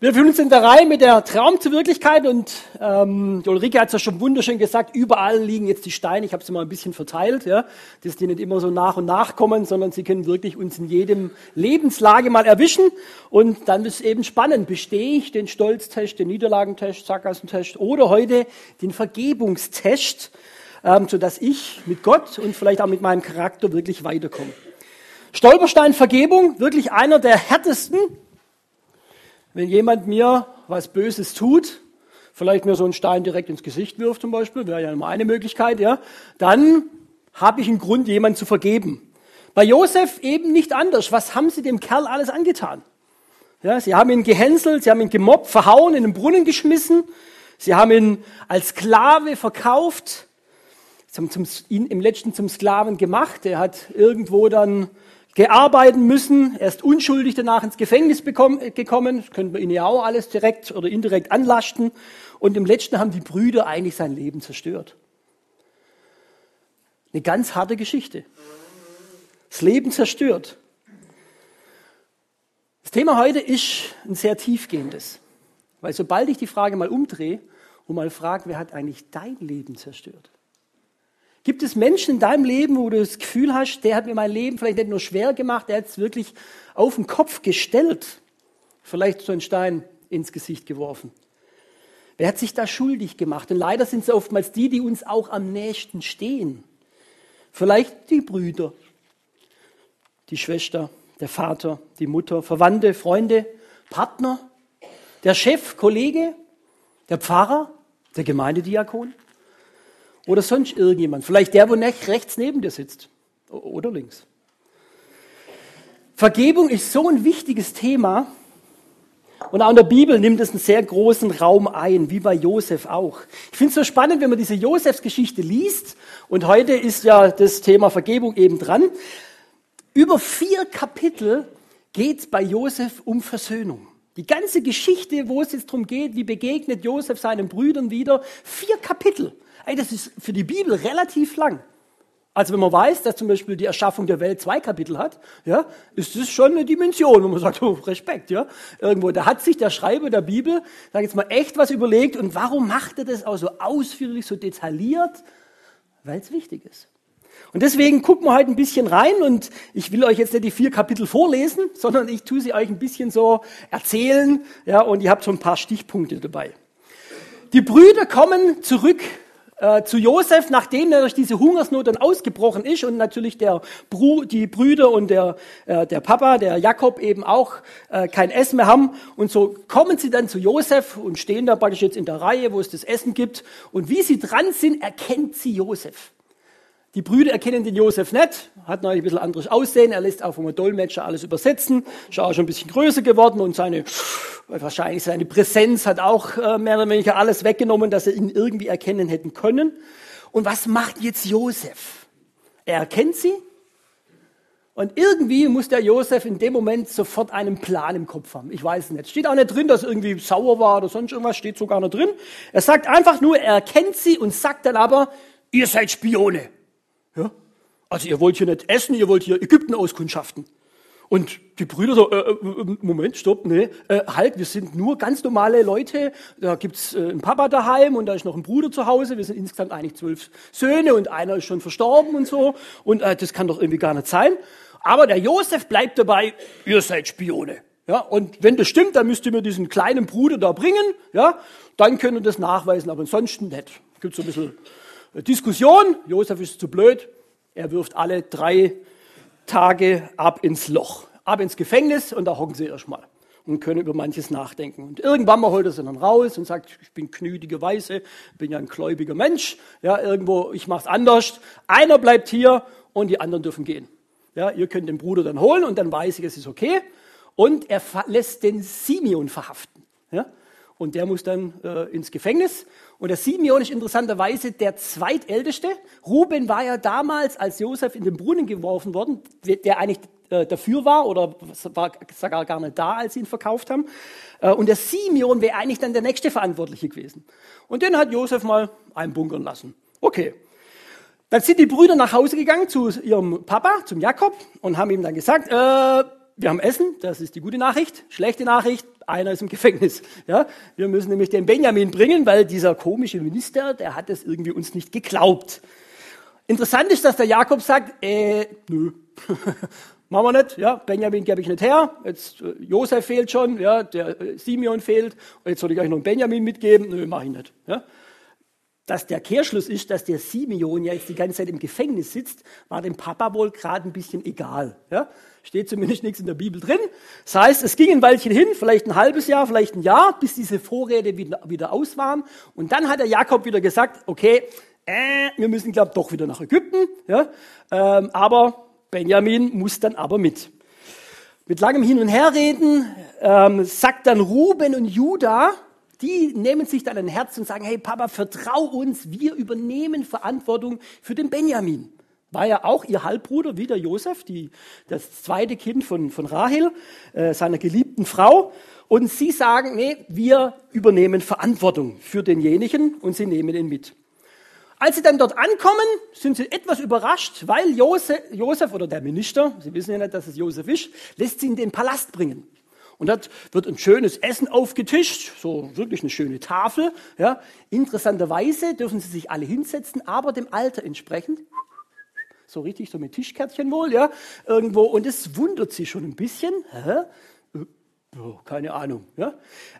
Wir fühlen uns in der Reihe mit der Traum zur Wirklichkeit und ähm, die Ulrike hat es ja schon wunderschön gesagt, überall liegen jetzt die Steine, ich habe sie mal ein bisschen verteilt, ja, dass die nicht immer so nach und nach kommen, sondern sie können wirklich uns in jedem Lebenslage mal erwischen. Und dann ist es eben spannend, bestehe ich den Stolztest, den Niederlagentest, Sackgassentest oder heute den Vergebungstest, ähm, sodass ich mit Gott und vielleicht auch mit meinem Charakter wirklich weiterkomme. Stolperstein Vergebung, wirklich einer der härtesten wenn jemand mir was Böses tut, vielleicht mir so einen Stein direkt ins Gesicht wirft zum Beispiel, wäre ja immer eine Möglichkeit, ja, dann habe ich einen Grund, jemand zu vergeben. Bei Josef eben nicht anders. Was haben sie dem Kerl alles angetan? Ja, sie haben ihn gehänselt, sie haben ihn gemobbt, verhauen, in den Brunnen geschmissen, sie haben ihn als Sklave verkauft, sie haben zum, ihn im letzten zum Sklaven gemacht. Er hat irgendwo dann gearbeiten müssen. Er ist unschuldig danach ins Gefängnis bekommen, gekommen. Das könnte man ihn ja auch alles direkt oder indirekt anlasten. Und im letzten haben die Brüder eigentlich sein Leben zerstört. Eine ganz harte Geschichte. Das Leben zerstört. Das Thema heute ist ein sehr tiefgehendes. Weil sobald ich die Frage mal umdrehe und mal frage, wer hat eigentlich dein Leben zerstört? Gibt es Menschen in deinem Leben, wo du das Gefühl hast, der hat mir mein Leben vielleicht nicht nur schwer gemacht, der hat es wirklich auf den Kopf gestellt, vielleicht so einen Stein ins Gesicht geworfen? Wer hat sich da schuldig gemacht? Und leider sind es oftmals die, die uns auch am nächsten stehen. Vielleicht die Brüder, die Schwester, der Vater, die Mutter, Verwandte, Freunde, Partner, der Chef, Kollege, der Pfarrer, der Gemeindediakon. Oder sonst irgendjemand. Vielleicht der, wo rechts neben dir sitzt. Oder links. Vergebung ist so ein wichtiges Thema. Und auch in der Bibel nimmt es einen sehr großen Raum ein, wie bei Josef auch. Ich finde es so spannend, wenn man diese Josefsgeschichte liest. Und heute ist ja das Thema Vergebung eben dran. Über vier Kapitel geht es bei Josef um Versöhnung. Die ganze Geschichte, wo es jetzt darum geht, wie begegnet Josef seinen Brüdern wieder, vier Kapitel. Ey, das ist für die Bibel relativ lang. Also wenn man weiß, dass zum Beispiel die Erschaffung der Welt zwei Kapitel hat, ja, ist das schon eine Dimension, wo man sagt, oh, Respekt, ja. Irgendwo, da hat sich der Schreiber der Bibel, sag jetzt mal, echt was überlegt. Und warum macht er das auch so ausführlich, so detailliert? Weil es wichtig ist. Und deswegen gucken wir heute ein bisschen rein und ich will euch jetzt nicht die vier Kapitel vorlesen, sondern ich tue sie euch ein bisschen so erzählen, ja, und ihr habt so ein paar Stichpunkte dabei. Die Brüder kommen zurück äh, zu Josef, nachdem er durch diese Hungersnot dann ausgebrochen ist und natürlich der Bru die Brüder und der, äh, der Papa, der Jakob eben auch äh, kein Essen mehr haben. Und so kommen sie dann zu Josef und stehen da praktisch jetzt in der Reihe, wo es das Essen gibt. Und wie sie dran sind, erkennt sie Josef. Die Brüder erkennen den Josef nicht, hat noch ein bisschen anderes Aussehen, er lässt auch vom Dolmetscher alles übersetzen, ist auch schon ein bisschen größer geworden und seine, wahrscheinlich seine Präsenz hat auch äh, mehr oder weniger alles weggenommen, dass sie ihn irgendwie erkennen hätten können. Und was macht jetzt Josef? Er erkennt sie und irgendwie muss der Josef in dem Moment sofort einen Plan im Kopf haben. Ich weiß nicht. Steht auch nicht drin, dass er irgendwie sauer war oder sonst irgendwas, steht sogar nicht drin. Er sagt einfach nur, er erkennt sie und sagt dann aber, ihr seid Spione. Ja? Also ihr wollt hier nicht essen, ihr wollt hier Ägypten auskundschaften. Und die Brüder so, äh, äh, Moment, stopp, nee, äh, halt, wir sind nur ganz normale Leute. Da gibt's äh, einen Papa daheim und da ist noch ein Bruder zu Hause. Wir sind insgesamt eigentlich zwölf Söhne und einer ist schon verstorben und so. Und äh, das kann doch irgendwie gar nicht sein. Aber der Josef bleibt dabei, ihr seid Spione. Ja, und wenn das stimmt, dann müsst ihr mir diesen kleinen Bruder da bringen. Ja, dann können wir das nachweisen, aber ansonsten nicht. Gibt so ein bisschen Diskussion. Josef ist zu blöd. Er wirft alle drei Tage ab ins Loch, ab ins Gefängnis und da hocken sie erstmal und können über manches nachdenken. Und irgendwann mal holt er sie dann raus und sagt, ich bin knüdige Weise, bin ja ein gläubiger Mensch, ja, irgendwo, ich mach's anders. Einer bleibt hier und die anderen dürfen gehen. Ja, ihr könnt den Bruder dann holen und dann weiß ich, es ist okay. Und er lässt den Simeon verhaften. Ja? Und der muss dann äh, ins Gefängnis. Und der Simeon ist interessanterweise der zweitälteste. Ruben war ja damals, als Josef in den Brunnen geworfen worden, der eigentlich äh, dafür war oder war sogar gar nicht da, als sie ihn verkauft haben. Äh, und der Simeon wäre eigentlich dann der nächste Verantwortliche gewesen. Und den hat Josef mal einbunkern lassen. Okay. Dann sind die Brüder nach Hause gegangen zu ihrem Papa, zum Jakob, und haben ihm dann gesagt, äh, wir haben Essen, das ist die gute Nachricht. Schlechte Nachricht, einer ist im Gefängnis. Ja? Wir müssen nämlich den Benjamin bringen, weil dieser komische Minister, der hat es irgendwie uns nicht geglaubt. Interessant ist, dass der Jakob sagt, äh, nö, machen wir nicht, ja, Benjamin gebe ich nicht her, jetzt äh, Josef fehlt schon, ja, der äh, Simeon fehlt, jetzt soll ich euch noch einen Benjamin mitgeben, nö, mache ich nicht. Ja. Dass der Kehrschluss ist, dass der Simeon ja jetzt die ganze Zeit im Gefängnis sitzt, war dem Papa wohl gerade ein bisschen egal. Ja. Steht zumindest nichts in der Bibel drin. Das heißt, es ging ein Weilchen hin, vielleicht ein halbes Jahr, vielleicht ein Jahr, bis diese Vorräte wieder, wieder aus waren. Und dann hat der Jakob wieder gesagt, okay, äh, wir müssen, glaube doch wieder nach Ägypten. Ja? Ähm, aber Benjamin muss dann aber mit. Mit langem Hin- und Herreden ähm, sagt dann Ruben und Judah, die nehmen sich dann ein Herz und sagen, hey Papa, vertrau uns, wir übernehmen Verantwortung für den Benjamin. War ja auch ihr Halbbruder, wie der Josef, die, das zweite Kind von, von Rahel, äh, seiner geliebten Frau. Und sie sagen, nee, wir übernehmen Verantwortung für denjenigen und sie nehmen ihn mit. Als sie dann dort ankommen, sind sie etwas überrascht, weil Josef, Josef oder der Minister, Sie wissen ja nicht, dass es Josef ist, lässt sie in den Palast bringen. Und dort wird ein schönes Essen aufgetischt, so wirklich eine schöne Tafel. Ja. Interessanterweise dürfen sie sich alle hinsetzen, aber dem Alter entsprechend. So richtig, so mit Tischkärtchen wohl, ja, irgendwo. Und es wundert sie schon ein bisschen. Hä? Oh, keine Ahnung. Ja?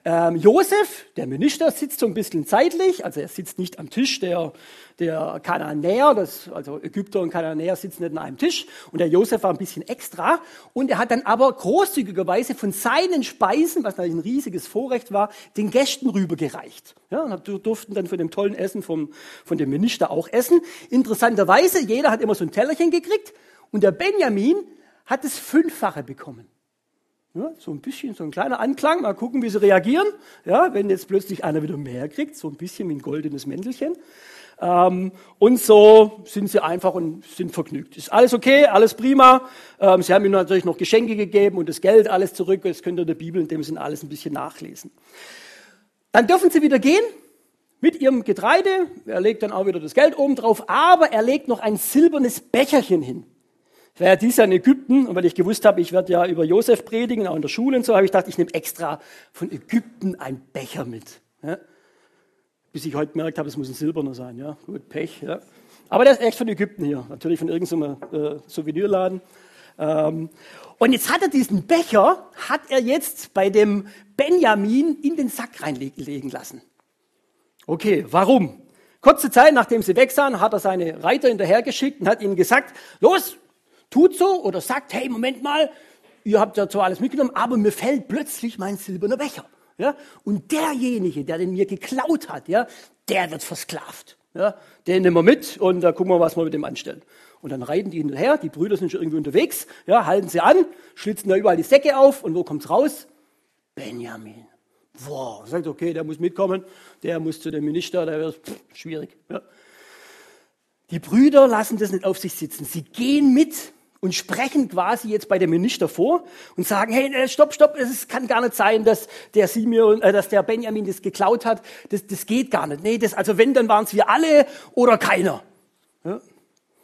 Ähm, Josef, der Minister, sitzt so ein bisschen zeitlich, also er sitzt nicht am Tisch der, der Kananäer, das, also Ägypter und Kananäer sitzen nicht an einem Tisch und der Josef war ein bisschen extra und er hat dann aber großzügigerweise von seinen Speisen, was natürlich ein riesiges Vorrecht war, den Gästen rübergereicht. Ja, und durften dann von dem tollen Essen vom, von dem Minister auch essen. Interessanterweise, jeder hat immer so ein Tellerchen gekriegt und der Benjamin hat das Fünffache bekommen. Ja, so ein bisschen, so ein kleiner Anklang, mal gucken, wie sie reagieren. Ja, wenn jetzt plötzlich einer wieder mehr kriegt, so ein bisschen wie ein goldenes Mäntelchen. Ähm, und so sind sie einfach und sind vergnügt. Ist alles okay, alles prima. Ähm, sie haben ihm natürlich noch Geschenke gegeben und das Geld alles zurück. Das könnt ihr in der Bibel in dem Sinne alles ein bisschen nachlesen. Dann dürfen sie wieder gehen mit ihrem Getreide. Er legt dann auch wieder das Geld oben drauf, aber er legt noch ein silbernes Becherchen hin. Ich war ja dieses Jahr in Ägypten und weil ich gewusst habe, ich werde ja über Josef predigen, auch in der Schule und so, habe ich gedacht, ich nehme extra von Ägypten einen Becher mit. Ja? Bis ich heute gemerkt habe, es muss ein silberner sein. Ja, gut, Pech. Ja. Aber der ist echt von Ägypten hier, natürlich von irgendeinem äh, Souvenirladen. Ähm, und jetzt hat er diesen Becher, hat er jetzt bei dem Benjamin in den Sack reinlegen lassen. Okay, warum? Kurze Zeit, nachdem sie weg sahen, hat er seine Reiter hinterhergeschickt und hat ihnen gesagt, los, tut so oder sagt, hey, Moment mal, ihr habt ja zwar alles mitgenommen, aber mir fällt plötzlich mein silberner Becher. Ja? Und derjenige, der den mir geklaut hat, ja, der wird versklavt. Ja? Den nehmen wir mit und da gucken wir, was wir mit dem anstellen. Und dann reiten die hinterher, die Brüder sind schon irgendwie unterwegs, ja, halten sie an, schlitzen da überall die Säcke auf und wo kommt's raus? Benjamin. Wow, sagt, okay, der muss mitkommen, der muss zu dem Minister, der wird schwierig. Ja. Die Brüder lassen das nicht auf sich sitzen. Sie gehen mit und sprechen quasi jetzt bei dem Minister vor und sagen, hey, äh, stopp, stopp, es kann gar nicht sein, dass der Simeon, äh, dass der Benjamin das geklaut hat. Das, das geht gar nicht. Nee, das, also wenn, dann waren es wir alle oder keiner. Ja.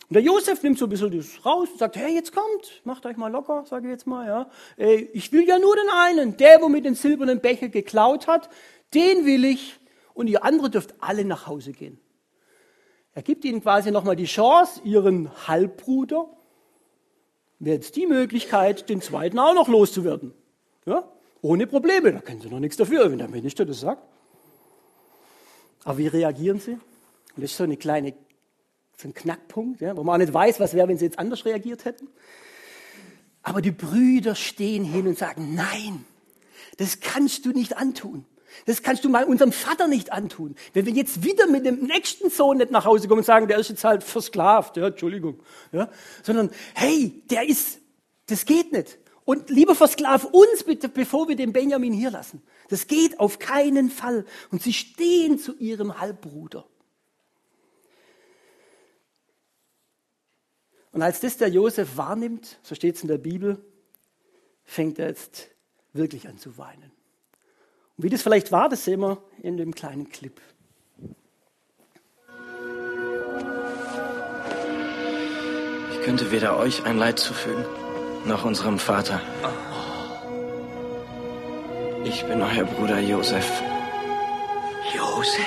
Und der Josef nimmt so ein bisschen das raus und sagt, hey, jetzt kommt, macht euch mal locker, sage ich jetzt mal, ja. Ey, ich will ja nur den einen, der, wo mit den silbernen Becher geklaut hat, den will ich und ihr andere dürft alle nach Hause gehen. Er gibt ihnen quasi nochmal die Chance, ihren Halbbruder, wäre jetzt die Möglichkeit, den zweiten auch noch loszuwerden. Ja? Ohne Probleme, da können sie noch nichts dafür, wenn der Minister das sagt. Aber wie reagieren sie? Das ist so eine kleine, so ein Knackpunkt, ja, wo man auch nicht weiß, was wäre, wenn sie jetzt anders reagiert hätten. Aber die Brüder stehen hin und sagen, nein, das kannst du nicht antun. Das kannst du mal unserem Vater nicht antun. Wenn wir jetzt wieder mit dem nächsten Sohn nicht nach Hause kommen und sagen, der ist jetzt halt versklavt, ja, Entschuldigung, ja, sondern, hey, der ist, das geht nicht. Und lieber versklav uns bitte, bevor wir den Benjamin hier lassen. Das geht auf keinen Fall. Und sie stehen zu ihrem Halbbruder. Und als das der Josef wahrnimmt, so steht es in der Bibel, fängt er jetzt wirklich an zu weinen. Und wie das vielleicht war, das sehen wir in dem kleinen Clip. Ich könnte weder euch ein Leid zufügen, noch unserem Vater. Ich bin euer Bruder Josef. Josef?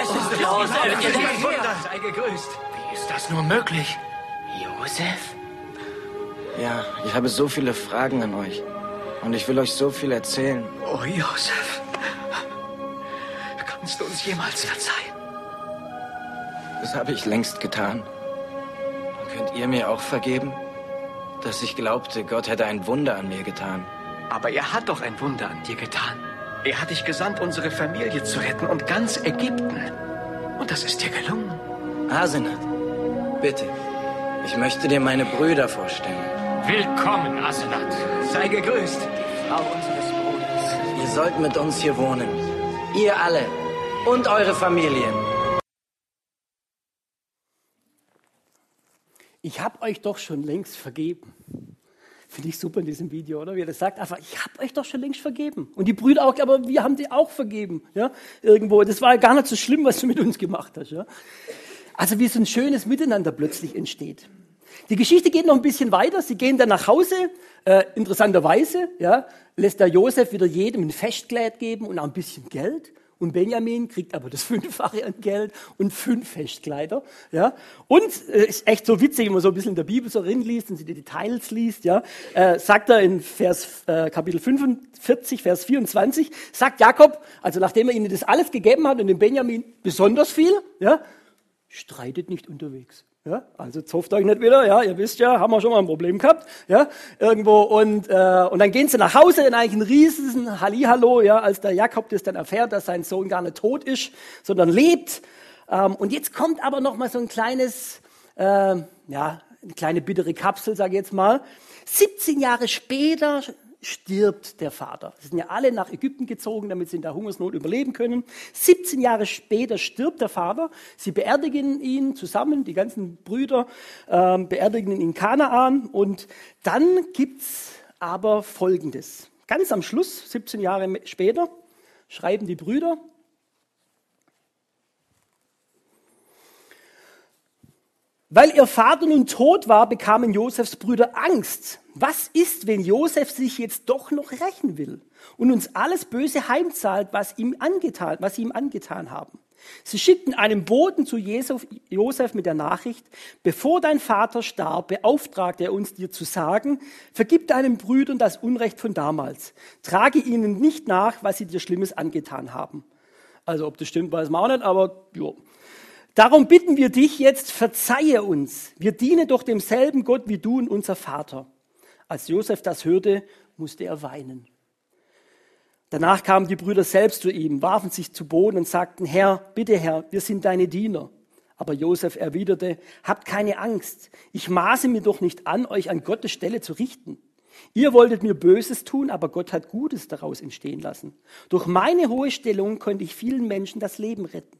Es ist Oh, Josef. Josef, Wunder. Sei gegrüßt. Wie ist das nur möglich? Josef? Ja, ich habe so viele Fragen an euch. Und ich will euch so viel erzählen. Oh, Josef. Kannst du uns jemals verzeihen? Das habe ich längst getan. Und könnt ihr mir auch vergeben? Dass ich glaubte, Gott hätte ein Wunder an mir getan. Aber er hat doch ein Wunder an dir getan. Er hat dich gesandt, unsere Familie zu retten und ganz Ägypten. Und das ist dir gelungen. Asenat, bitte. Ich möchte dir meine Brüder vorstellen. Willkommen, Asenat. Sei gegrüßt. Frau unseres Bruders. Ihr sollt mit uns hier wohnen. Ihr alle. Und eure Familien. Ich habe euch doch schon längst vergeben. Finde ich super in diesem Video, oder? Wie er das sagt, einfach, ich habe euch doch schon längst vergeben. Und die Brüder auch, aber wir haben die auch vergeben, ja? Irgendwo. Das war gar nicht so schlimm, was du mit uns gemacht hast, ja? Also wie so ein schönes Miteinander plötzlich entsteht. Die Geschichte geht noch ein bisschen weiter. Sie gehen dann nach Hause. Äh, interessanterweise ja, lässt der Josef wieder jedem ein Festkleid geben und auch ein bisschen Geld. Und Benjamin kriegt aber das Fünffache an Geld und fünf Festkleider. Ja. Und äh, ist echt so witzig, wenn man so ein bisschen in der Bibel so liest und sie die Details liest. Ja, äh, sagt er in Vers, äh, Kapitel 45, Vers 24, sagt Jakob, also nachdem er ihnen das alles gegeben hat und dem Benjamin besonders viel, ja, streitet nicht unterwegs. Ja, also zofft euch nicht wieder, ja, ihr wisst ja, haben wir schon mal ein Problem gehabt, ja, irgendwo und, äh, und dann gehen sie nach Hause in eigentlich ein riesen Hallihallo, ja, als der Jakob das dann erfährt, dass sein Sohn gar nicht tot ist, sondern lebt. Ähm, und jetzt kommt aber noch mal so ein kleines, äh, ja, eine kleine bittere Kapsel, sage ich jetzt mal. 17 Jahre später stirbt der Vater. Sie sind ja alle nach Ägypten gezogen, damit sie in der Hungersnot überleben können. 17 Jahre später stirbt der Vater. Sie beerdigen ihn zusammen, die ganzen Brüder ähm, beerdigen ihn in Kanaan. Und dann gibt's aber Folgendes. Ganz am Schluss, 17 Jahre später, schreiben die Brüder, Weil ihr Vater nun tot war, bekamen Josefs Brüder Angst. Was ist, wenn Josef sich jetzt doch noch rächen will und uns alles Böse heimzahlt, was ihm angetan, was sie ihm angetan haben? Sie schickten einen Boten zu Josef mit der Nachricht, bevor dein Vater starb, beauftragte er uns dir zu sagen, vergib deinen Brüdern das Unrecht von damals, trage ihnen nicht nach, was sie dir Schlimmes angetan haben. Also ob das stimmt, weiß man auch nicht, aber jo. Darum bitten wir dich jetzt, verzeihe uns. Wir dienen doch demselben Gott wie du und unser Vater. Als Josef das hörte, musste er weinen. Danach kamen die Brüder selbst zu ihm, warfen sich zu Boden und sagten, Herr, bitte Herr, wir sind deine Diener. Aber Josef erwiderte, habt keine Angst. Ich maße mir doch nicht an, euch an Gottes Stelle zu richten. Ihr wolltet mir Böses tun, aber Gott hat Gutes daraus entstehen lassen. Durch meine hohe Stellung konnte ich vielen Menschen das Leben retten.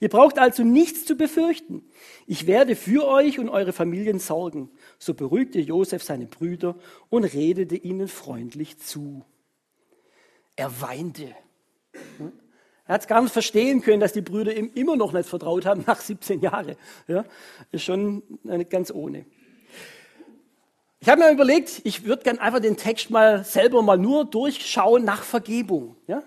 Ihr braucht also nichts zu befürchten. Ich werde für euch und eure Familien sorgen. So beruhigte Josef seine Brüder und redete ihnen freundlich zu. Er weinte. Er hat es gar nicht verstehen können, dass die Brüder ihm immer noch nicht vertraut haben nach 17 Jahren. Ja, ist schon nicht ganz ohne. Ich habe mir überlegt, ich würde gerne einfach den Text mal selber mal nur durchschauen nach Vergebung. Ja?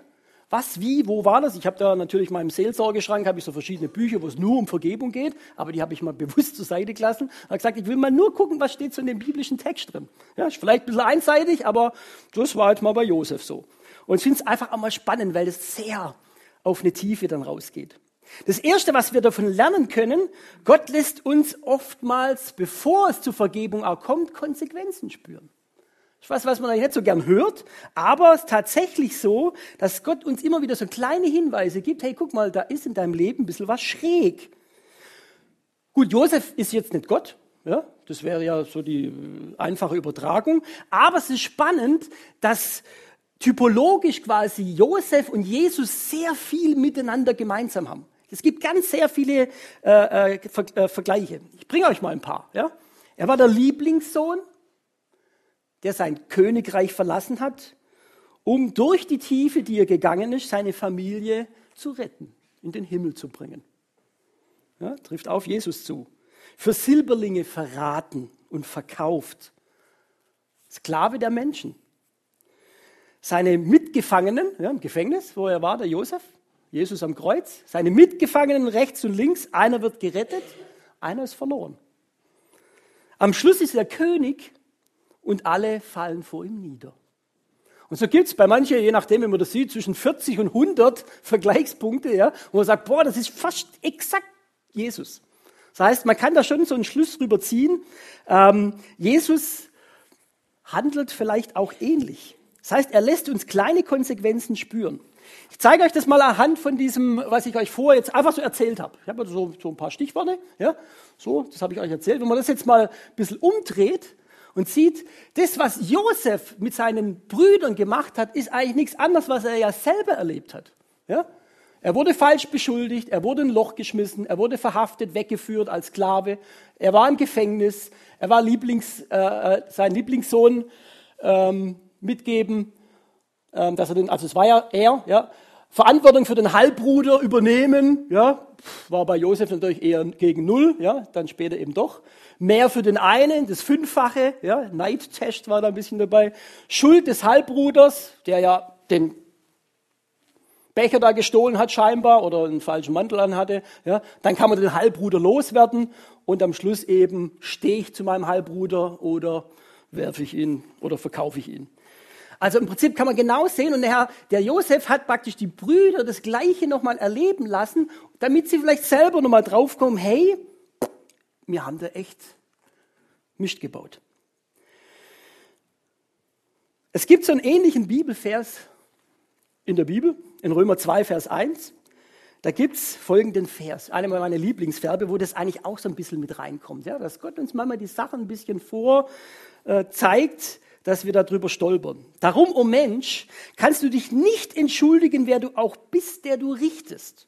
Was, wie, wo war das? Ich habe da natürlich in meinem Seelsorgeschrank habe ich so verschiedene Bücher, wo es nur um Vergebung geht, aber die habe ich mal bewusst zur Seite gelassen. Habe gesagt, ich will mal nur gucken, was steht so in dem biblischen Text drin. Ja, ist vielleicht ein bisschen einseitig, aber das war jetzt mal bei Josef so. Und ich finde es einfach auch mal spannend, weil es sehr auf eine Tiefe dann rausgeht. Das Erste, was wir davon lernen können, Gott lässt uns oftmals, bevor es zur Vergebung auch kommt, Konsequenzen spüren. Ich weiß, was man eigentlich nicht so gern hört, aber es ist tatsächlich so, dass Gott uns immer wieder so kleine Hinweise gibt. Hey, guck mal, da ist in deinem Leben ein bisschen was schräg. Gut, Josef ist jetzt nicht Gott. Ja, das wäre ja so die einfache Übertragung. Aber es ist spannend, dass typologisch quasi Josef und Jesus sehr viel miteinander gemeinsam haben. Es gibt ganz sehr viele äh, äh, äh, Vergleiche. Ich bringe euch mal ein paar. Ja? Er war der Lieblingssohn, der sein Königreich verlassen hat, um durch die Tiefe, die er gegangen ist, seine Familie zu retten, in den Himmel zu bringen. Ja, trifft auf Jesus zu. Für Silberlinge verraten und verkauft. Sklave der Menschen. seine Mitgefangenen ja, im Gefängnis, wo er war, der Josef, Jesus am Kreuz, seine Mitgefangenen rechts und links, einer wird gerettet, einer ist verloren. Am Schluss ist er König und alle fallen vor ihm nieder. Und so gibt es bei manchen, je nachdem, wie man das sieht, zwischen 40 und 100 Vergleichspunkte, ja, wo man sagt, boah, das ist fast exakt Jesus. Das heißt, man kann da schon so einen Schluss drüber ziehen. Ähm, Jesus handelt vielleicht auch ähnlich. Das heißt, er lässt uns kleine Konsequenzen spüren. Ich zeige euch das mal anhand von diesem, was ich euch vorher jetzt einfach so erzählt habe. Ich habe so, so ein paar Stichworte, ja, so, das habe ich euch erzählt. Wenn man das jetzt mal ein bisschen umdreht und sieht, das, was Josef mit seinen Brüdern gemacht hat, ist eigentlich nichts anderes, was er ja selber erlebt hat. Ja? Er wurde falsch beschuldigt, er wurde in ein Loch geschmissen, er wurde verhaftet, weggeführt als Sklave, er war im Gefängnis, er war Lieblings, äh, äh sein Lieblingssohn ähm, mitgeben, ähm, dass er den, also es war ja er, ja, Verantwortung für den Halbbruder übernehmen, ja, war bei Josef natürlich eher gegen null, ja, dann später eben doch. Mehr für den einen, das Fünffache, ja, Neidtest war da ein bisschen dabei. Schuld des Halbbruders, der ja den Becher da gestohlen hat scheinbar oder einen falschen Mantel anhatte, ja, dann kann man den Halbbruder loswerden und am Schluss eben stehe ich zu meinem Halbbruder oder werfe ich ihn oder verkaufe ich ihn. Also im Prinzip kann man genau sehen, und der, Herr, der Josef hat praktisch die Brüder das Gleiche nochmal erleben lassen, damit sie vielleicht selber nochmal draufkommen, hey, wir haben da echt Mist gebaut. Es gibt so einen ähnlichen Bibelvers in der Bibel, in Römer 2, Vers 1. Da gibt es folgenden Vers, einer meiner Lieblingsverbe, wo das eigentlich auch so ein bisschen mit reinkommt. Ja, dass Gott uns manchmal die Sachen ein bisschen vor äh, dass wir darüber stolpern. Darum, o oh Mensch, kannst du dich nicht entschuldigen, wer du auch bist, der du richtest.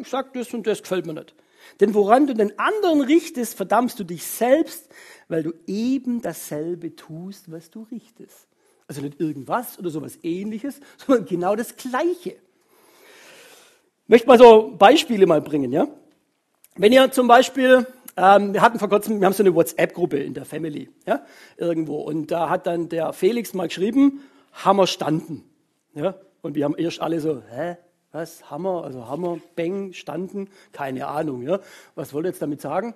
Ich sage das und das gefällt mir nicht. Denn woran du den anderen richtest, verdammst du dich selbst, weil du eben dasselbe tust, was du richtest. Also nicht irgendwas oder sowas ähnliches, sondern genau das Gleiche. Ich möchte mal so Beispiele mal bringen, ja? Wenn ihr zum Beispiel ähm, wir hatten vor kurzem, wir haben so eine WhatsApp-Gruppe in der Family, ja, irgendwo. Und da hat dann der Felix mal geschrieben, Hammer standen. Ja, und wir haben erst alle so, hä, was, Hammer, also Hammer, Bang, standen, keine Ahnung, ja. Was wollt ihr jetzt damit sagen?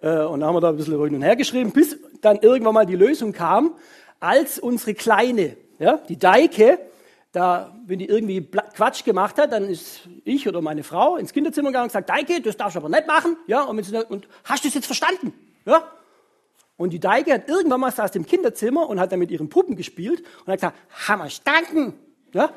Äh, und dann haben wir da ein bisschen hin und her geschrieben, bis dann irgendwann mal die Lösung kam, als unsere Kleine, ja, die Deike, da, wenn die irgendwie Quatsch gemacht hat, dann ist ich oder meine Frau ins Kinderzimmer gegangen und gesagt, Deike, das darfst du aber nicht machen, ja, und, sie, und hast du es jetzt verstanden, ja? Und die Deike hat irgendwann mal saß im Kinderzimmer und hat dann mit ihren Puppen gespielt und hat gesagt, Hammer standen, ja?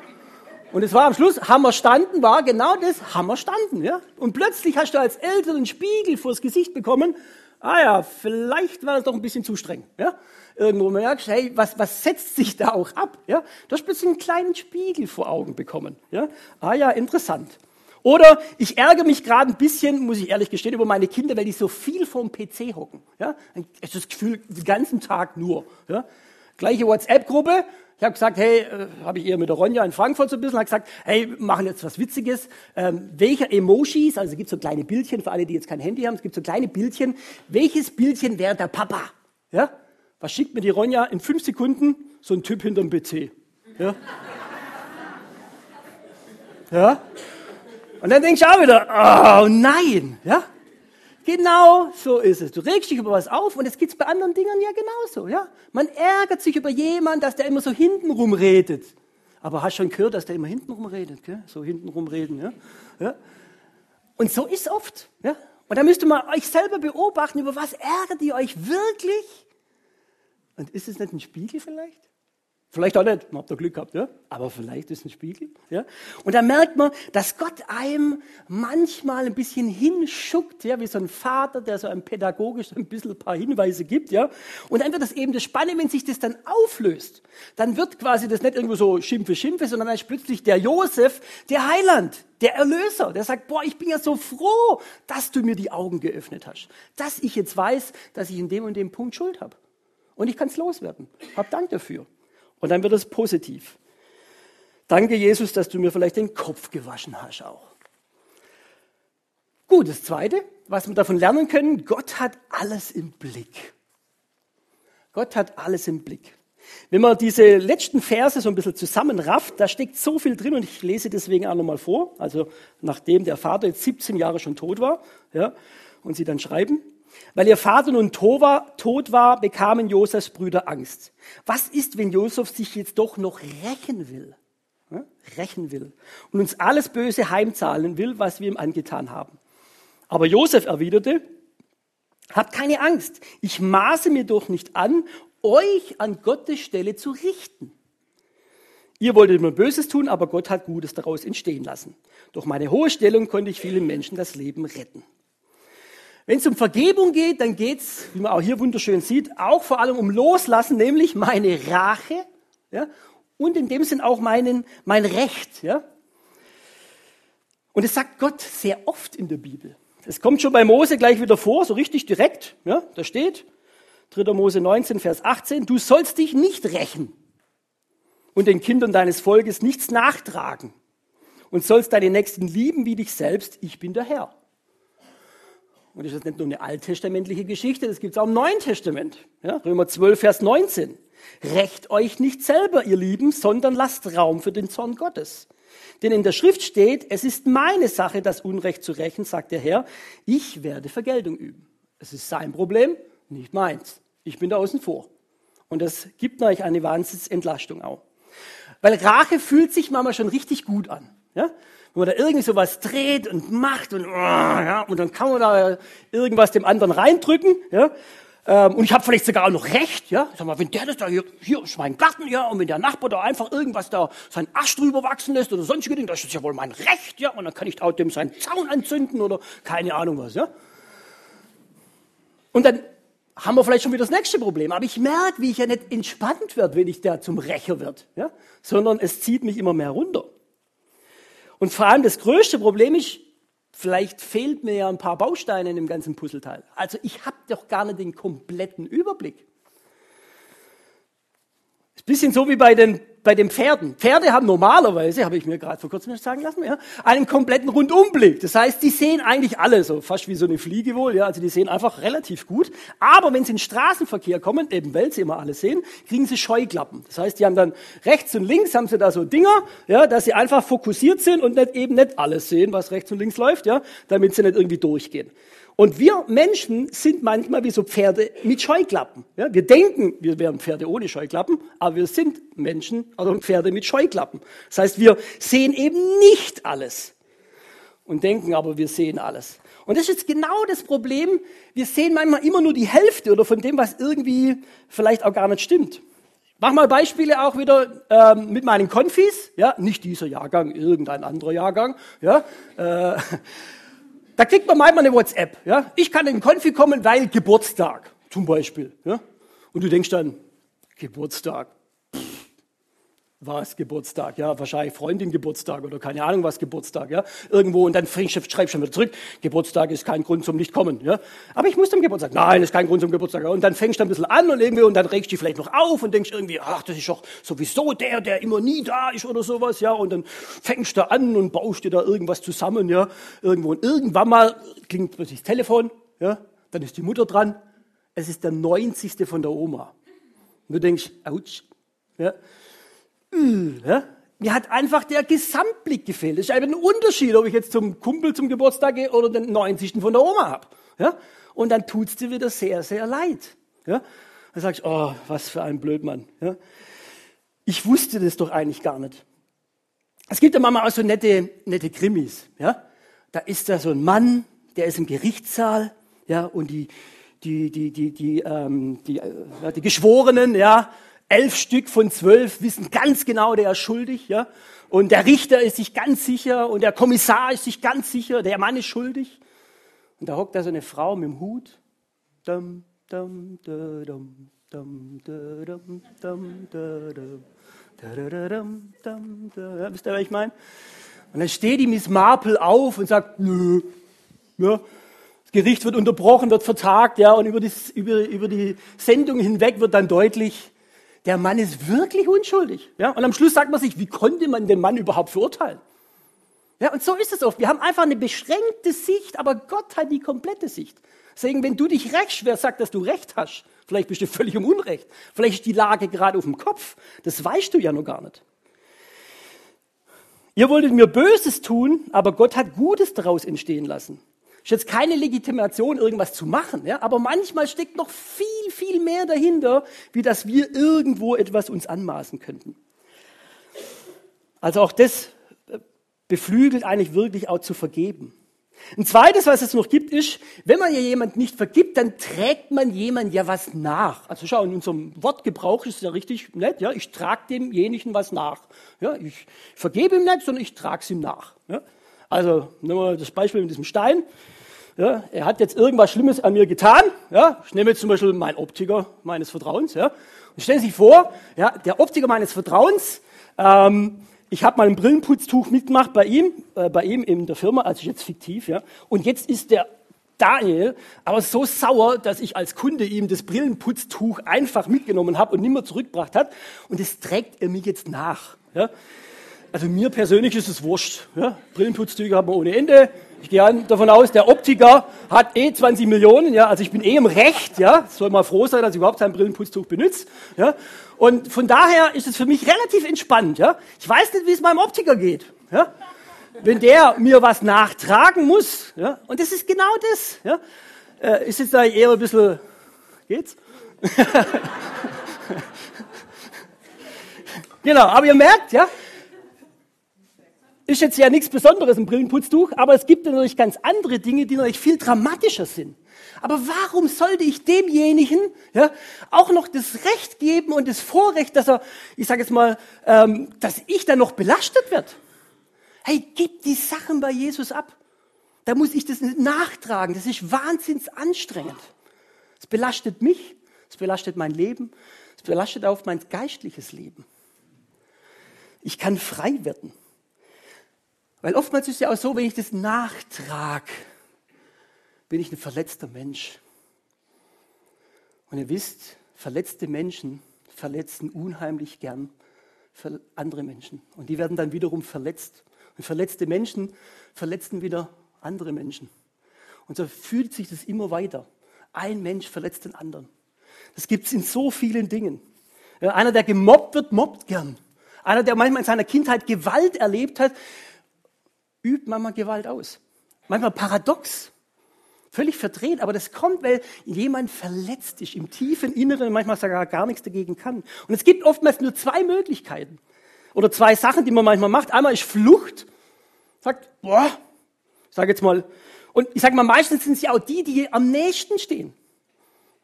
Und es war am Schluss, Hammer standen war genau das, Hammer standen, ja? Und plötzlich hast du als Eltern einen Spiegel vors Gesicht bekommen, ah ja, vielleicht war das doch ein bisschen zu streng, ja? irgendwo merkst, hey, was, was setzt sich da auch ab? Ja? Du hast plötzlich einen kleinen Spiegel vor Augen bekommen. Ja? Ah ja, interessant. Oder ich ärgere mich gerade ein bisschen, muss ich ehrlich gestehen, über meine Kinder, weil die so viel vorm PC hocken. Ja? Das Gefühl, den ganzen Tag nur. Ja? Gleiche WhatsApp-Gruppe. Ich habe gesagt, hey, äh, habe ich eher mit der Ronja in Frankfurt so ein bisschen, habe gesagt, hey, machen jetzt was Witziges. Ähm, welcher Emojis, also es gibt so kleine Bildchen für alle, die jetzt kein Handy haben, es gibt so kleine Bildchen. Welches Bildchen wäre der Papa? Ja? Was schickt mir die Ronja in fünf Sekunden? So ein Typ hinterm PC. Ja? ja? Und dann denkst du auch wieder, oh nein, ja? Genau so ist es. Du regst dich über was auf und es gibt bei anderen Dingen ja genauso, ja? Man ärgert sich über jemanden, dass der immer so hintenrum redet. Aber hast schon gehört, dass der immer hintenrum redet, gell? So hintenrum reden, ja? ja? Und so ist oft, ja? Und da müsst ihr mal euch selber beobachten, über was ärgert ihr euch wirklich? Und ist es nicht ein Spiegel vielleicht? Vielleicht auch nicht, man habt da Glück gehabt, ja? aber vielleicht ist ein Spiegel. Ja? Und da merkt man, dass Gott einem manchmal ein bisschen hinschuckt, ja? wie so ein Vater, der so einem pädagogisch ein bisschen ein paar Hinweise gibt. Ja? Und dann wird das eben das Spannende, wenn sich das dann auflöst. Dann wird quasi das nicht irgendwo so Schimpfe, Schimpfe, sondern dann ist plötzlich der Josef, der Heiland, der Erlöser, der sagt, boah, ich bin ja so froh, dass du mir die Augen geöffnet hast. Dass ich jetzt weiß, dass ich in dem und dem Punkt Schuld habe. Und ich kann es loswerden. Hab Dank dafür. Und dann wird es positiv. Danke, Jesus, dass du mir vielleicht den Kopf gewaschen hast auch. Gut, das Zweite, was wir davon lernen können, Gott hat alles im Blick. Gott hat alles im Blick. Wenn man diese letzten Verse so ein bisschen zusammenrafft, da steckt so viel drin und ich lese deswegen auch nochmal vor. Also nachdem der Vater jetzt 17 Jahre schon tot war, ja, und sie dann schreiben, weil ihr Vater nun tot war, bekamen Josefs Brüder Angst. Was ist, wenn Josef sich jetzt doch noch rächen will? Rächen will und uns alles Böse heimzahlen will, was wir ihm angetan haben. Aber Josef erwiderte, habt keine Angst, ich maße mir doch nicht an, euch an Gottes Stelle zu richten. Ihr wolltet mir Böses tun, aber Gott hat Gutes daraus entstehen lassen. Durch meine hohe Stellung konnte ich vielen Menschen das Leben retten. Wenn es um Vergebung geht, dann geht es, wie man auch hier wunderschön sieht, auch vor allem um Loslassen, nämlich meine Rache ja, und in dem Sinn auch meinen, mein Recht. Ja. Und es sagt Gott sehr oft in der Bibel. Es kommt schon bei Mose gleich wieder vor, so richtig direkt. Ja, da steht, 3. Mose 19, Vers 18, du sollst dich nicht rächen und den Kindern deines Volkes nichts nachtragen und sollst deine Nächsten lieben wie dich selbst. Ich bin der Herr. Und das ist nicht nur eine alttestamentliche Geschichte, das gibt es auch im Neuen Testament. Ja, Römer 12, Vers 19. Recht euch nicht selber, ihr Lieben, sondern lasst Raum für den Zorn Gottes. Denn in der Schrift steht, es ist meine Sache, das Unrecht zu rächen, sagt der Herr, ich werde Vergeltung üben. Es ist sein Problem, nicht meins. Ich bin da außen vor. Und das gibt euch eine Wahnsinnsentlastung auch. Weil Rache fühlt sich manchmal schon richtig gut an. Ja? Wenn man da irgendwie sowas dreht und macht und, oh, ja, und dann kann man da irgendwas dem anderen reindrücken. Ja? Ähm, und ich habe vielleicht sogar auch noch recht, ja. Sag mal, wenn der das da hier, hier ist mein Garten, ja, und wenn der Nachbar da einfach irgendwas da seinen Ast drüber wachsen lässt oder sonstige Dinge, das ist ja wohl mein Recht, ja. Und dann kann ich auch dem seinen Zaun anzünden oder keine Ahnung was, ja. Und dann haben wir vielleicht schon wieder das nächste Problem. Aber ich merke, wie ich ja nicht entspannt werde, wenn ich da zum Rächer wird, ja. Sondern es zieht mich immer mehr runter. Und vor allem das größte Problem ist, Vielleicht fehlt mir ja ein paar Bausteine in dem ganzen Puzzleteil. Also ich habe doch gar nicht den kompletten Überblick. Ist ein bisschen so wie bei den bei den Pferden. Pferde haben normalerweise, habe ich mir gerade vor kurzem sagen lassen, ja, einen kompletten Rundumblick. Das heißt, die sehen eigentlich alle so, fast wie so eine Fliege wohl, ja, also die sehen einfach relativ gut. Aber wenn sie in den Straßenverkehr kommen, eben weil sie immer alles sehen, kriegen sie Scheuklappen. Das heißt, die haben dann rechts und links haben sie da so Dinger, ja, dass sie einfach fokussiert sind und nicht eben nicht alles sehen, was rechts und links läuft, ja, damit sie nicht irgendwie durchgehen. Und wir Menschen sind manchmal wie so Pferde mit Scheuklappen. Ja, wir denken, wir wären Pferde ohne Scheuklappen, aber wir sind Menschen, also Pferde mit Scheuklappen. Das heißt, wir sehen eben nicht alles und denken aber, wir sehen alles. Und das ist genau das Problem. Wir sehen manchmal immer nur die Hälfte oder von dem, was irgendwie vielleicht auch gar nicht stimmt. Mach mal Beispiele auch wieder ähm, mit meinen Konfis. Ja, nicht dieser Jahrgang, irgendein anderer Jahrgang. Ja, äh, da kriegt man manchmal eine WhatsApp. Ja? Ich kann in den Konfi kommen, weil Geburtstag zum Beispiel. Ja? Und du denkst dann, Geburtstag. Was Geburtstag? Ja, wahrscheinlich Freundin Geburtstag oder keine Ahnung was Geburtstag. Ja, irgendwo und dann schreibst du schon wieder zurück. Geburtstag ist kein Grund zum nicht kommen. Ja, aber ich muss zum Geburtstag. Nein, ist kein Grund zum Geburtstag. Und dann fängst du ein bisschen an und irgendwie und dann regst du dich vielleicht noch auf und denkst irgendwie, ach, das ist doch sowieso der, der immer nie da ist oder sowas. Ja, und dann fängst du an und baust dir da irgendwas zusammen. Ja, irgendwo und irgendwann mal klingt plötzlich das Telefon. Ja, dann ist die Mutter dran. Es ist der 90. von der Oma. Und du denkst, ouch. Ja, ja? Mir hat einfach der Gesamtblick gefehlt. Es ist einfach ein Unterschied, ob ich jetzt zum Kumpel zum Geburtstag gehe oder den 90. von der Oma habe. Ja? Und dann tut's dir wieder sehr, sehr leid. Ja? Dann sagst du, oh, was für ein Blödmann. Ja? Ich wusste das doch eigentlich gar nicht. Es gibt ja manchmal auch so nette, nette Krimis. Ja? Da ist da so ein Mann, der ist im Gerichtssaal, ja, und die, die, die, die, die, ähm, die, äh, die Geschworenen, ja, elf Stück von zwölf wissen ganz genau, der ist schuldig, ja. Und der Richter ist sich ganz sicher und der Kommissar ist sich ganz sicher, der Mann ist schuldig. Und da hockt da so eine Frau mit dem Hut. Dum, dum, dum, wisst ihr, was ich meine? Und dann steht die Miss Marple auf und sagt, nö, ja, das Gericht wird unterbrochen, wird vertagt, ja, und über, das, über, über die Sendung hinweg wird dann deutlich, der Mann ist wirklich unschuldig. Ja? Und am Schluss sagt man sich, wie konnte man den Mann überhaupt verurteilen? Ja, und so ist es oft. Wir haben einfach eine beschränkte Sicht, aber Gott hat die komplette Sicht. Deswegen, wenn du dich rächst, wer sagt, dass du Recht hast? Vielleicht bist du völlig im Unrecht. Vielleicht ist die Lage gerade auf dem Kopf. Das weißt du ja noch gar nicht. Ihr wolltet mir Böses tun, aber Gott hat Gutes daraus entstehen lassen. Ist jetzt keine Legitimation, irgendwas zu machen, ja? aber manchmal steckt noch viel, viel mehr dahinter, wie dass wir irgendwo etwas uns anmaßen könnten. Also auch das äh, beflügelt eigentlich wirklich auch zu vergeben. Ein zweites, was es noch gibt, ist, wenn man ja jemand nicht vergibt, dann trägt man jemand ja was nach. Also schau, in unserem Wortgebrauch ist es ja richtig nett, ja, ich trage demjenigen was nach. Ja, ich vergebe ihm nicht, sondern ich trage es ihm nach. Ja. Also, nehmen wir das Beispiel mit diesem Stein. Ja, er hat jetzt irgendwas Schlimmes an mir getan. Ja, ich nehme jetzt zum Beispiel meinen Optiker meines Vertrauens. Ja, und stellen Sie sich vor, ja, der Optiker meines Vertrauens, ähm, ich habe mal ein Brillenputztuch mitgemacht bei ihm, äh, bei ihm in der Firma, also jetzt fiktiv, ja. Und jetzt ist der Daniel aber so sauer, dass ich als Kunde ihm das Brillenputztuch einfach mitgenommen habe und nicht mehr zurückgebracht hat. Und das trägt er mir jetzt nach. Ja. Also mir persönlich ist es wurscht. Ja. Brillenputztücher haben wir ohne Ende. Ich gehe davon aus, der Optiker hat eh 20 Millionen, ja, also ich bin eh im Recht, ja, soll mal froh sein, dass ich überhaupt sein Brillenputztuch benutze, ja. Und von daher ist es für mich relativ entspannt. Ja? Ich weiß nicht, wie es meinem Optiker geht. Ja? Wenn der mir was nachtragen muss. Ja? Und das ist genau das. Ja? Äh, ist jetzt da eher ein bisschen. Geht's? genau, aber ihr merkt, ja, ist jetzt ja nichts Besonderes im Brillenputztuch, aber es gibt natürlich ganz andere Dinge, die natürlich viel dramatischer sind. Aber warum sollte ich demjenigen ja, auch noch das Recht geben und das Vorrecht, dass er, ich sage jetzt mal, ähm, dass ich dann noch belastet wird? Hey, gib die Sachen bei Jesus ab. Da muss ich das nachtragen. Das ist wahnsinns anstrengend. Es belastet mich, es belastet mein Leben, es belastet auch mein geistliches Leben. Ich kann frei werden. Weil oftmals ist es ja auch so, wenn ich das nachtrage, bin ich ein verletzter Mensch. Und ihr wisst, verletzte Menschen verletzen unheimlich gern andere Menschen. Und die werden dann wiederum verletzt. Und verletzte Menschen verletzen wieder andere Menschen. Und so fühlt sich das immer weiter. Ein Mensch verletzt den anderen. Das gibt es in so vielen Dingen. Einer, der gemobbt wird, mobbt gern. Einer, der manchmal in seiner Kindheit Gewalt erlebt hat, übt manchmal Gewalt aus. Manchmal paradox. Völlig verdreht, aber das kommt, weil jemand verletzt ist im tiefen Inneren und manchmal sogar gar nichts dagegen kann. Und es gibt oftmals nur zwei Möglichkeiten oder zwei Sachen, die man manchmal macht. Einmal ist Flucht, sagt, boah, ich sage jetzt mal, und ich sage mal, meistens sind es ja auch die, die am nächsten stehen.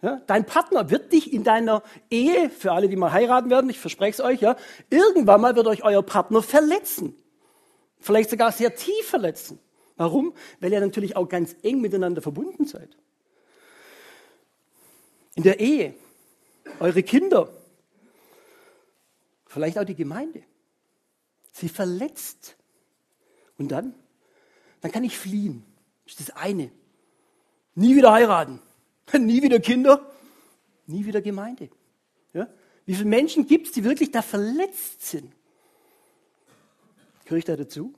Ja, dein Partner wird dich in deiner Ehe, für alle, die mal heiraten werden, ich verspreche es euch, ja, irgendwann mal wird euch euer Partner verletzen. Vielleicht sogar sehr tief verletzen. Warum? Weil ihr natürlich auch ganz eng miteinander verbunden seid. In der Ehe, eure Kinder, vielleicht auch die Gemeinde. Sie verletzt. Und dann? Dann kann ich fliehen. Das ist das eine. Nie wieder heiraten. Nie wieder Kinder. Nie wieder Gemeinde. Ja? Wie viele Menschen gibt es, die wirklich da verletzt sind? Gehöre ich da dazu?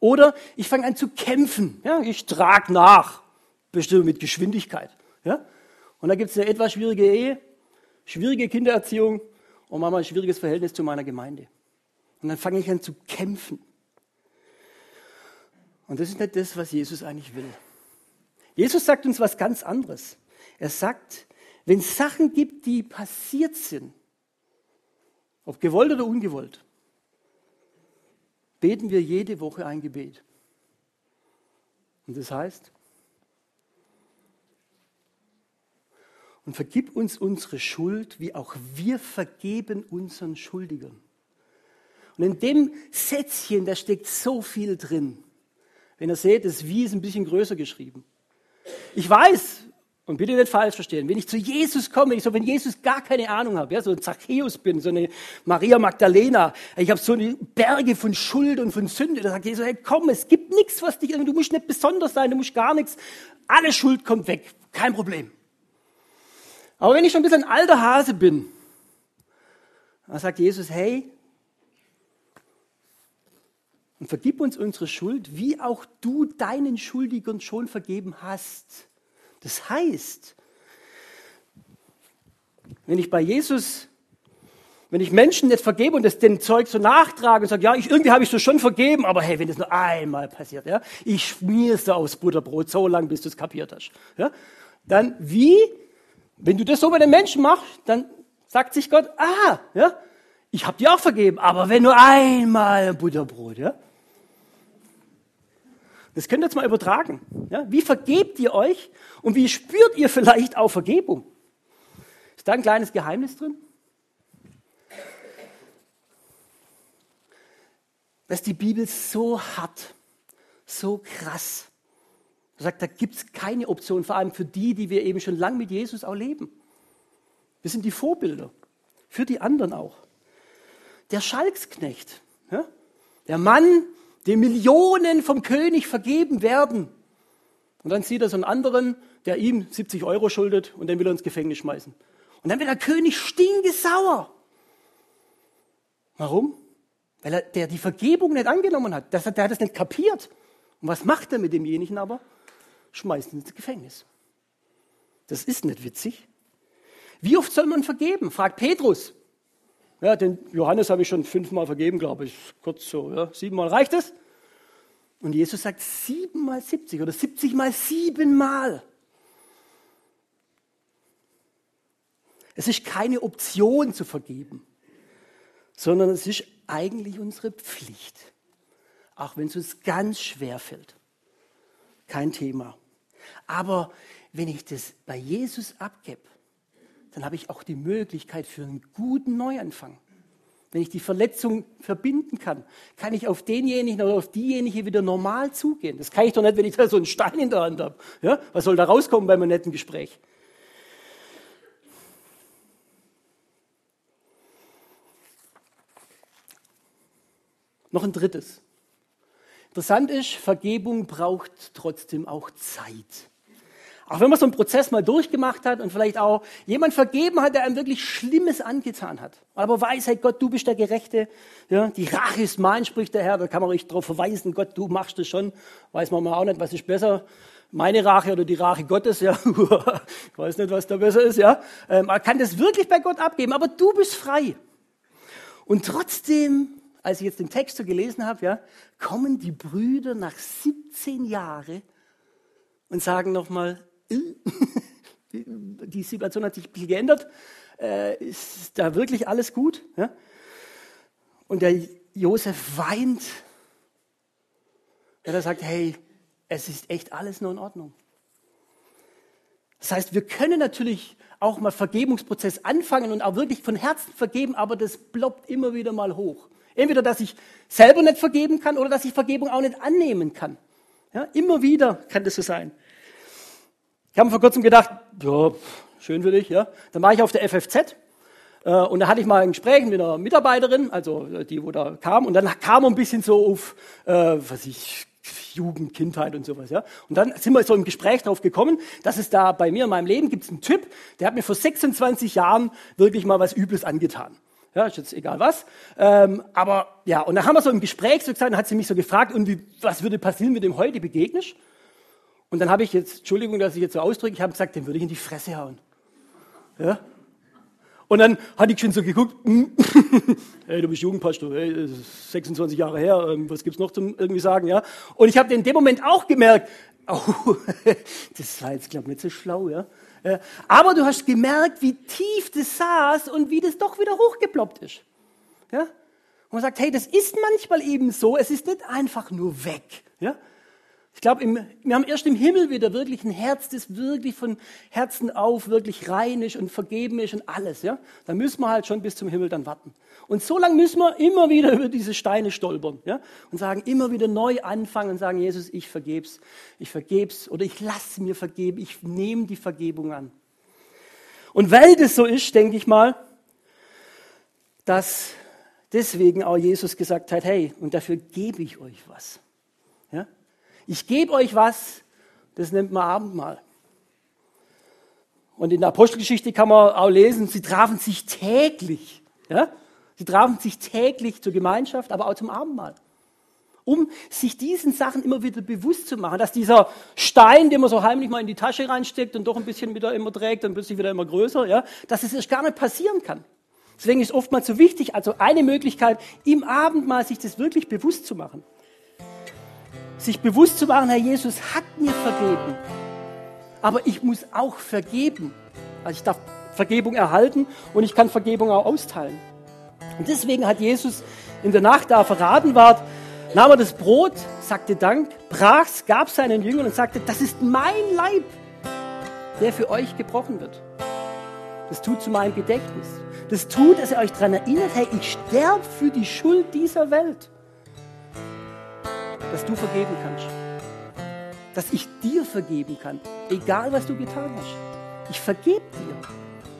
Oder ich fange an zu kämpfen. Ja, ich trage nach, bestimmt mit Geschwindigkeit. Ja? Und da gibt es eine etwas schwierige Ehe, schwierige Kindererziehung und manchmal ein schwieriges Verhältnis zu meiner Gemeinde. Und dann fange ich an zu kämpfen. Und das ist nicht das, was Jesus eigentlich will. Jesus sagt uns was ganz anderes. Er sagt, wenn es Sachen gibt, die passiert sind, ob gewollt oder ungewollt, beten wir jede Woche ein Gebet. Und das heißt, und vergib uns unsere Schuld, wie auch wir vergeben unseren Schuldigern. Und in dem Sätzchen, da steckt so viel drin. Wenn ihr seht, das Wie ist ein bisschen größer geschrieben. Ich weiß, und bitte nicht falsch verstehen, wenn ich zu Jesus komme, ich so, wenn Jesus gar keine Ahnung habe, ja, so ein Zachäus bin, so eine Maria Magdalena, ich habe so eine Berge von Schuld und von Sünde, da sagt Jesus, hey, komm, es gibt nichts, was dich, du musst nicht besonders sein, du musst gar nichts, alle Schuld kommt weg, kein Problem. Aber wenn ich schon ein bisschen ein alter Hase bin, dann sagt Jesus, hey, und vergib uns unsere Schuld, wie auch du deinen Schuldigern schon vergeben hast. Das heißt, wenn ich bei Jesus, wenn ich Menschen nicht vergebe und das dem Zeug so nachtrage und sage, ja, ich, irgendwie habe ich so schon vergeben, aber hey, wenn das nur einmal passiert, ja, ich schmier es aufs Butterbrot so lange, bis du es kapiert hast, ja, dann wie, wenn du das so bei den Menschen machst, dann sagt sich Gott, ah, ja, ich habe dir auch vergeben, aber wenn nur einmal ein Butterbrot, ja. Das könnt ihr jetzt mal übertragen. Ja? Wie vergebt ihr euch und wie spürt ihr vielleicht auch Vergebung? Ist da ein kleines Geheimnis drin? Dass die Bibel so hart, so krass er sagt, da gibt es keine Option, vor allem für die, die wir eben schon lang mit Jesus auch leben. Wir sind die Vorbilder, für die anderen auch. Der Schalksknecht, ja? der Mann, dem Millionen vom König vergeben werden. Und dann sieht er so einen anderen, der ihm 70 Euro schuldet und den will er ins Gefängnis schmeißen. Und dann wird der König stingesauer. Warum? Weil er der die Vergebung nicht angenommen hat. Der, der hat es nicht kapiert. Und was macht er mit demjenigen aber? Schmeißt ihn ins Gefängnis. Das ist nicht witzig. Wie oft soll man vergeben? fragt Petrus. Ja, den Johannes habe ich schon fünfmal vergeben, glaube ich. Kurz so, ja. Siebenmal reicht es. Und Jesus sagt siebenmal siebzig oder siebzig mal siebenmal. Es ist keine Option zu vergeben, sondern es ist eigentlich unsere Pflicht. Auch wenn es uns ganz schwer fällt. Kein Thema. Aber wenn ich das bei Jesus abgebe, dann habe ich auch die Möglichkeit für einen guten Neuanfang. Wenn ich die Verletzung verbinden kann, kann ich auf denjenigen oder auf diejenige wieder normal zugehen. Das kann ich doch nicht, wenn ich da so einen Stein in der Hand habe. Ja? Was soll da rauskommen bei einem netten Gespräch? Noch ein drittes. Interessant ist, Vergebung braucht trotzdem auch Zeit. Auch wenn man so einen Prozess mal durchgemacht hat und vielleicht auch jemand vergeben hat, der einem wirklich Schlimmes angetan hat. Aber weiß, hey Gott, du bist der Gerechte. Ja, die Rache ist mein, spricht der Herr. Da kann man euch darauf verweisen, Gott, du machst es schon. Weiß man mal auch nicht, was ist besser. Meine Rache oder die Rache Gottes, ja. ich weiß nicht, was da besser ist, ja. Ähm, man kann das wirklich bei Gott abgeben, aber du bist frei. Und trotzdem, als ich jetzt den Text so gelesen habe, ja, kommen die Brüder nach 17 Jahren und sagen nochmal, die Situation hat sich ein bisschen geändert. Äh, ist da wirklich alles gut? Und der Josef weint. Er sagt, hey, es ist echt alles nur in Ordnung. Das heißt, wir können natürlich auch mal Vergebungsprozess anfangen und auch wirklich von Herzen vergeben, aber das ploppt immer wieder mal hoch. Entweder, dass ich selber nicht vergeben kann oder dass ich Vergebung auch nicht annehmen kann. Ja, immer wieder kann das so sein. Ich habe vor kurzem gedacht, ja, schön für dich, ja. Dann war ich auf der FFZ äh, und da hatte ich mal ein Gespräch mit einer Mitarbeiterin, also äh, die, wo da kam, und dann kam ein bisschen so auf, äh, was ich, Jugend, Kindheit und sowas, ja. Und dann sind wir so im Gespräch drauf gekommen, dass es da bei mir in meinem Leben gibt einen Typ, der hat mir vor 26 Jahren wirklich mal was Übles angetan. Ja, ist jetzt egal was. Ähm, aber ja, und dann haben wir so im Gespräch so gesagt, dann hat sie mich so gefragt, und wie, was würde passieren, wenn du ihm heute begegnest? Und dann habe ich jetzt, Entschuldigung, dass ich jetzt so ausdrücke, ich habe gesagt, den würde ich in die Fresse hauen. Ja? Und dann hatte ich schon so geguckt, hey, du bist Jugendpastor, hey, 26 Jahre her, ähm, was gibt's noch zum irgendwie sagen, ja? Und ich habe in dem Moment auch gemerkt, oh, das war jetzt, glaube ich, nicht so schlau, ja? Aber du hast gemerkt, wie tief das saß und wie das doch wieder hochgeploppt ist. Ja? Und man sagt, hey, das ist manchmal eben so, es ist nicht einfach nur weg. Ja? Ich glaube, wir haben erst im Himmel wieder wirklich ein Herz, das wirklich von Herzen auf wirklich rein ist und vergeben ist und alles. Ja? Da müssen wir halt schon bis zum Himmel dann warten. Und so lange müssen wir immer wieder über diese Steine stolpern ja? und sagen, immer wieder neu anfangen und sagen, Jesus, ich vergeb's, ich vergeb's oder ich lasse mir vergeben, ich nehme die Vergebung an. Und weil das so ist, denke ich mal, dass deswegen auch Jesus gesagt hat, hey, und dafür gebe ich euch was. Ja? Ich gebe euch was, das nennt man Abendmahl. Und in der Apostelgeschichte kann man auch lesen, sie trafen sich täglich. Ja? Sie trafen sich täglich zur Gemeinschaft, aber auch zum Abendmahl. um sich diesen Sachen immer wieder bewusst zu machen, dass dieser Stein, den man so heimlich mal in die Tasche reinsteckt und doch ein bisschen wieder immer trägt und plötzlich wieder immer größer, ja, dass es erst gar nicht passieren kann. Deswegen ist oftmals so wichtig, also eine Möglichkeit, im Abendmahl sich das wirklich bewusst zu machen. Sich bewusst zu machen, Herr Jesus hat mir vergeben, aber ich muss auch vergeben. Also ich darf Vergebung erhalten und ich kann Vergebung auch austeilen. Und deswegen hat Jesus in der Nacht, da er verraten ward, nahm er das Brot, sagte Dank, brach's, gab seinen Jüngern und sagte, das ist mein Leib, der für euch gebrochen wird. Das tut zu meinem Gedächtnis. Das tut, dass ihr euch daran erinnert, hey, ich sterbe für die Schuld dieser Welt. Dass du vergeben kannst. Dass ich dir vergeben kann. Egal, was du getan hast. Ich vergebe dir.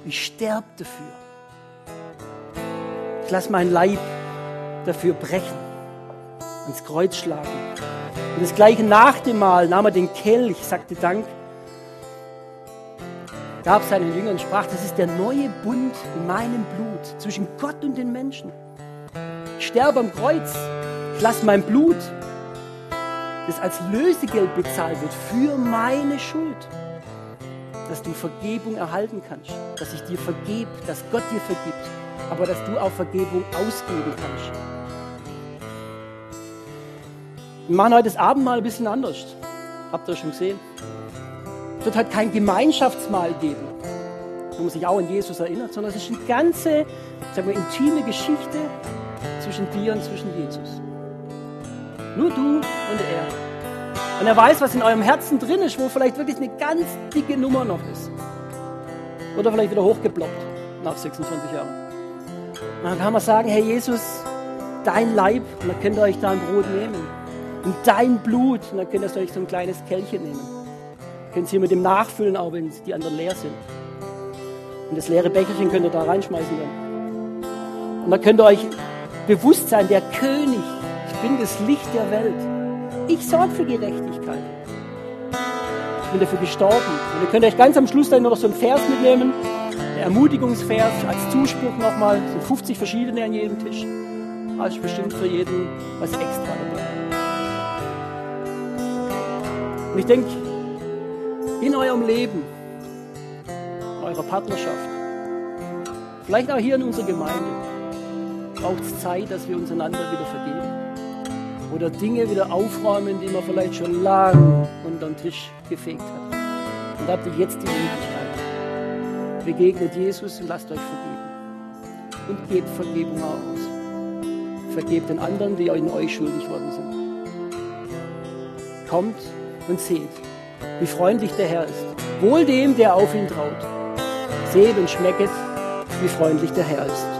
Ich sterbe dafür. Ich lasse mein Leib dafür brechen. Ans Kreuz schlagen. Und das gleiche nach dem Mahl nahm er den Kelch, sagte Dank gab seinen Jüngern und sprach, das ist der neue Bund in meinem Blut zwischen Gott und den Menschen. Ich sterbe am Kreuz, ich lasse mein Blut, das als Lösegeld bezahlt wird für meine Schuld, dass du Vergebung erhalten kannst, dass ich dir vergebe, dass Gott dir vergibt, aber dass du auch Vergebung ausgeben kannst. Wir machen heute das Abendmahl ein bisschen anders. Habt ihr schon gesehen? Es wird halt kein Gemeinschaftsmahl geben, wo man sich auch an Jesus erinnert, sondern es ist eine ganze, sagen wir, intime Geschichte zwischen dir und zwischen Jesus. Nur du und er. Und er weiß, was in eurem Herzen drin ist, wo vielleicht wirklich eine ganz dicke Nummer noch ist. Oder vielleicht wieder hochgeploppt nach 26 Jahren. Und dann kann man sagen, Herr Jesus, dein Leib, und dann könnt ihr euch da ein Brot nehmen. Und dein Blut, und dann könnt ihr euch so ein kleines Kelchchen nehmen. Könnt ihr hier mit dem nachfüllen, auch wenn die anderen leer sind. Und das leere Becherchen könnt ihr da reinschmeißen dann. Und da könnt ihr euch bewusst sein, der König, bin das Licht der Welt. Ich sorge für Gerechtigkeit. Ich bin dafür gestorben. Und ihr könnt euch ganz am Schluss dann noch so einen Vers mitnehmen, der Ermutigungsvers als Zuspruch nochmal. Es sind 50 verschiedene an jedem Tisch. Also bestimmt für jeden was extra dabei. Und ich denke, in eurem Leben, eurer Partnerschaft, vielleicht auch hier in unserer Gemeinde, braucht es Zeit, dass wir uns einander wieder vergeben. Oder Dinge wieder aufräumen, die man vielleicht schon lange unter den Tisch gefegt hat. Und habt ihr jetzt die Möglichkeit. Begegnet Jesus und lasst euch vergeben. Und gebt Vergebung aus. Vergebt den anderen, die in euch schuldig worden sind. Kommt und seht, wie freundlich der Herr ist. Wohl dem, der auf ihn traut. Seht und schmecket, wie freundlich der Herr ist.